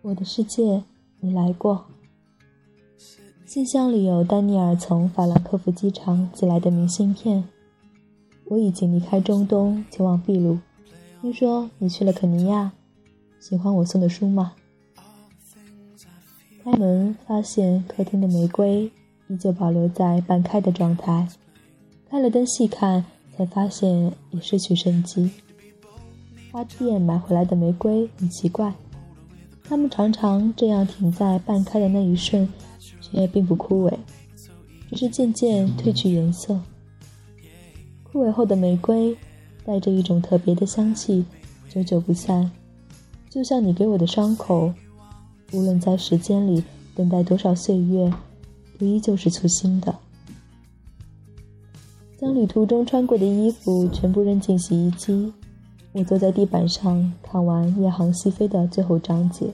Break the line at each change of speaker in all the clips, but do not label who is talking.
我的世界，你来过。信箱里有丹尼尔从法兰克福机场寄来的明信片。我已经离开中东，前往秘鲁。听说你去了肯尼亚，喜欢我送的书吗？开门发现客厅的玫瑰依旧保留在半开的状态，开了灯细看，才发现已失去生机。花店买回来的玫瑰很奇怪。它们常常这样停在半开的那一瞬，却并不枯萎，只是渐渐褪去颜色。枯萎后的玫瑰，带着一种特别的香气，久久不散，就像你给我的伤口，无论在时间里等待多少岁月，都依旧是簇新的。将旅途中穿过的衣服全部扔进洗衣机。我坐在地板上看完《夜航西飞》的最后章节，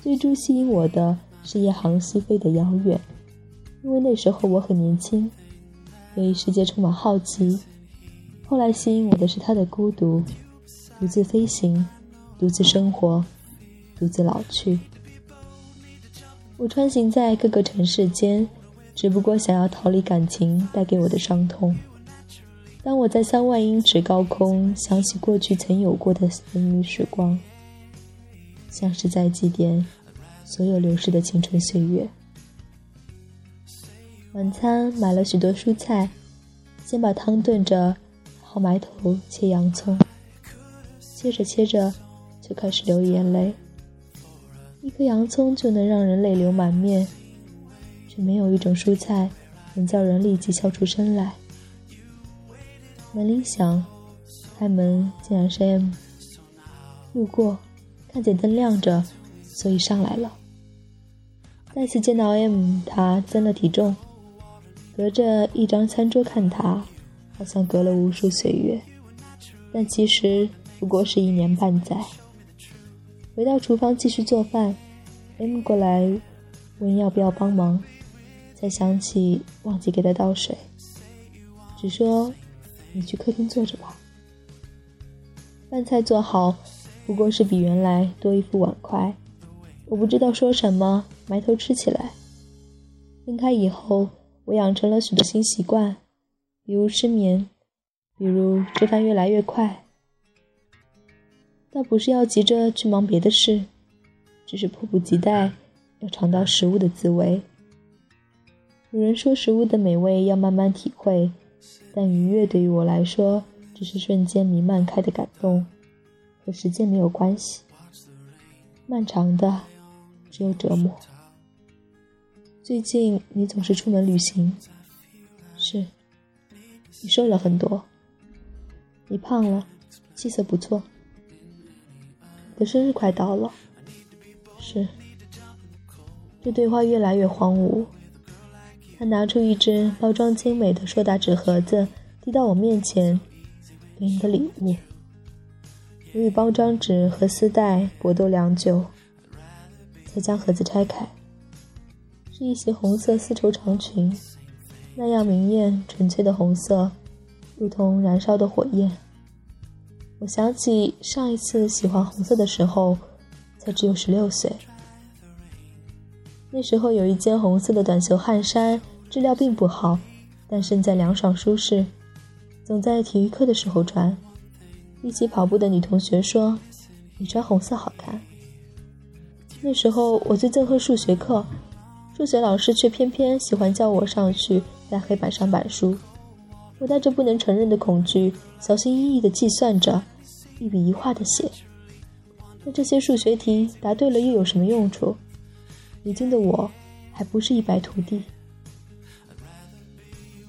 最初吸引我的是《夜航西飞》的遥远，因为那时候我很年轻，对世界充满好奇。后来吸引我的是他的孤独，独自飞行，独自生活，独自老去。我穿行在各个城市间，只不过想要逃离感情带给我的伤痛。当我在三万英尺高空想起过去曾有过的甜蜜时光，像是在祭奠所有流逝的青春岁月。晚餐买了许多蔬菜，先把汤炖着，好埋头切洋葱。切着切着，就开始流眼泪。一颗洋葱就能让人泪流满面，却没有一种蔬菜能叫人立即笑出声来。门铃响，开门竟然是 M。路过，看见灯亮着，所以上来了。再次见到 M，他增了体重。隔着一张餐桌看他，好像隔了无数岁月，但其实不过是一年半载。回到厨房继续做饭，M 过来问要不要帮忙，才想起忘记给他倒水，只说。你去客厅坐着吧。饭菜做好，不过是比原来多一副碗筷。我不知道说什么，埋头吃起来。分开以后，我养成了许多新习惯，比如失眠，比如吃饭越来越快。倒不是要急着去忙别的事，只是迫不及待要尝到食物的滋味。有人说，食物的美味要慢慢体会。但愉悦对于我来说，只是瞬间弥漫开的感动，和时间没有关系。漫长的，只有折磨。最近你总是出门旅行，是，你瘦了很多，你胖了，气色不错。你的生日快到了，是。这对话越来越荒芜。他拿出一只包装精美的硕大纸盒子，递到我面前：“给你的礼物。”我与包装纸和丝带搏斗良久，才将盒子拆开。是一袭红色丝绸长裙，那样明艳纯粹的红色，如同燃烧的火焰。我想起上一次喜欢红色的时候，才只有十六岁。那时候有一件红色的短袖汗衫，质量并不好，但身材凉爽舒适，总在体育课的时候穿。一起跑步的女同学说：“你穿红色好看。”那时候我最憎恨数学课，数学老师却偏偏喜欢叫我上去在黑板上板书。我带着不能承认的恐惧，小心翼翼地计算着，一笔一画地写。那这些数学题答对了又有什么用处？如今的我，还不是一败涂地。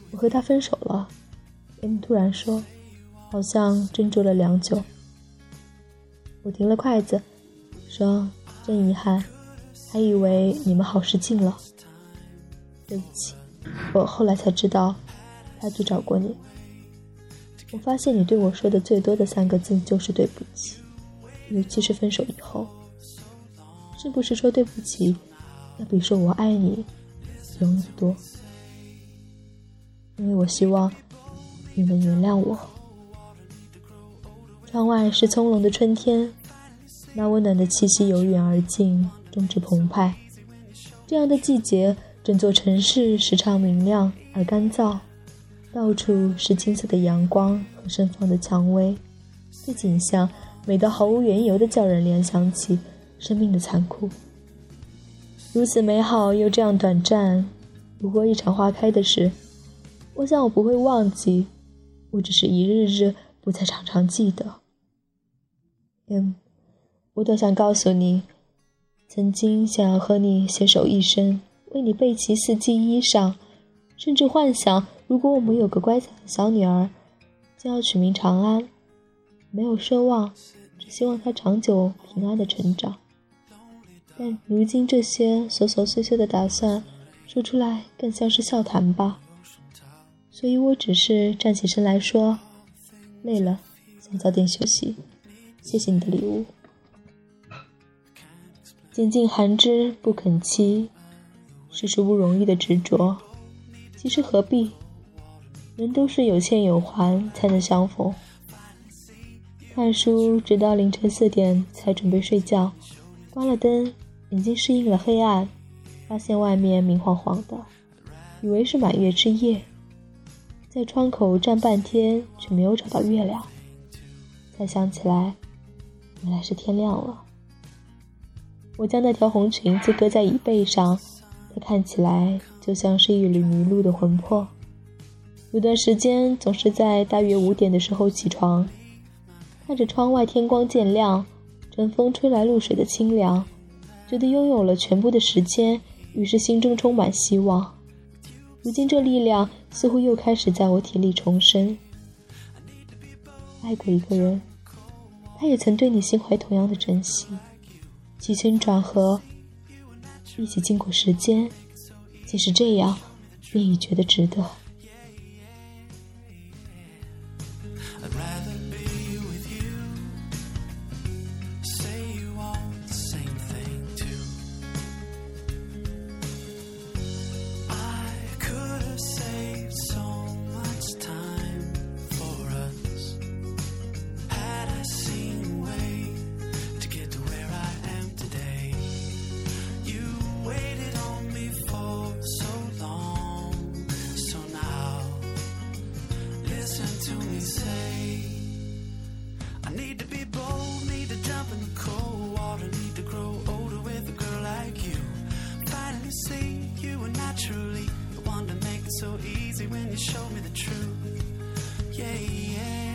我和他分手了，M 突然说，好像斟酌了良久。我停了筷子，说：“真遗憾，还以为你们好事近了。对不起，我后来才知道，他去找过你。我发现你对我说的最多的三个字就是对不起，尤其是分手以后，是不是说对不起？”要比说我爱你容易多，因为我希望你能原谅我。窗外是葱茏的春天，那温暖的气息由远而近，终至澎湃。这样的季节，整座城市时常明亮而干燥，到处是金色的阳光和盛放的蔷薇，这景象美得毫无缘由的叫人联想起生命的残酷。如此美好又这样短暂，不过一场花开的事。我想我不会忘记，我只是一日日不再常常记得。M，我多想告诉你。曾经想要和你携手一生，为你备齐四季衣裳，甚至幻想如果我们有个乖巧的小女儿，就要取名长安。没有奢望，只希望她长久平安的成长。但如今这些琐琐碎碎的打算，说出来更像是笑谈吧。所以我只是站起身来说：“累了，想早点休息。谢谢你的礼物。”拣尽寒枝不肯栖，世事不容易的执着，其实何必？人都是有欠有还才能相逢。看书直到凌晨四点才准备睡觉，关了灯，眼睛适应了黑暗，发现外面明晃晃的，以为是满月之夜，在窗口站半天却没有找到月亮，才想起来，原来是天亮了。我将那条红裙子搁在椅背上，它看起来就像是一缕迷路的魂魄。有段时间总是在大约五点的时候起床，看着窗外天光渐亮，晨风吹来露水的清凉，觉得拥有了全部的时间，于是心中充满希望。如今这力量似乎又开始在我体里重生。爱过一个人，他也曾对你心怀同样的珍惜。起承转合，一起经过时间，即使这样，便已觉得值得。So easy when you show me the truth. Yeah, yeah.